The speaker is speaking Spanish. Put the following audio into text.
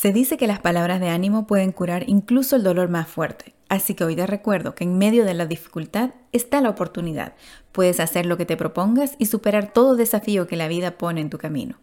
Se dice que las palabras de ánimo pueden curar incluso el dolor más fuerte, así que hoy te recuerdo que en medio de la dificultad está la oportunidad. Puedes hacer lo que te propongas y superar todo desafío que la vida pone en tu camino.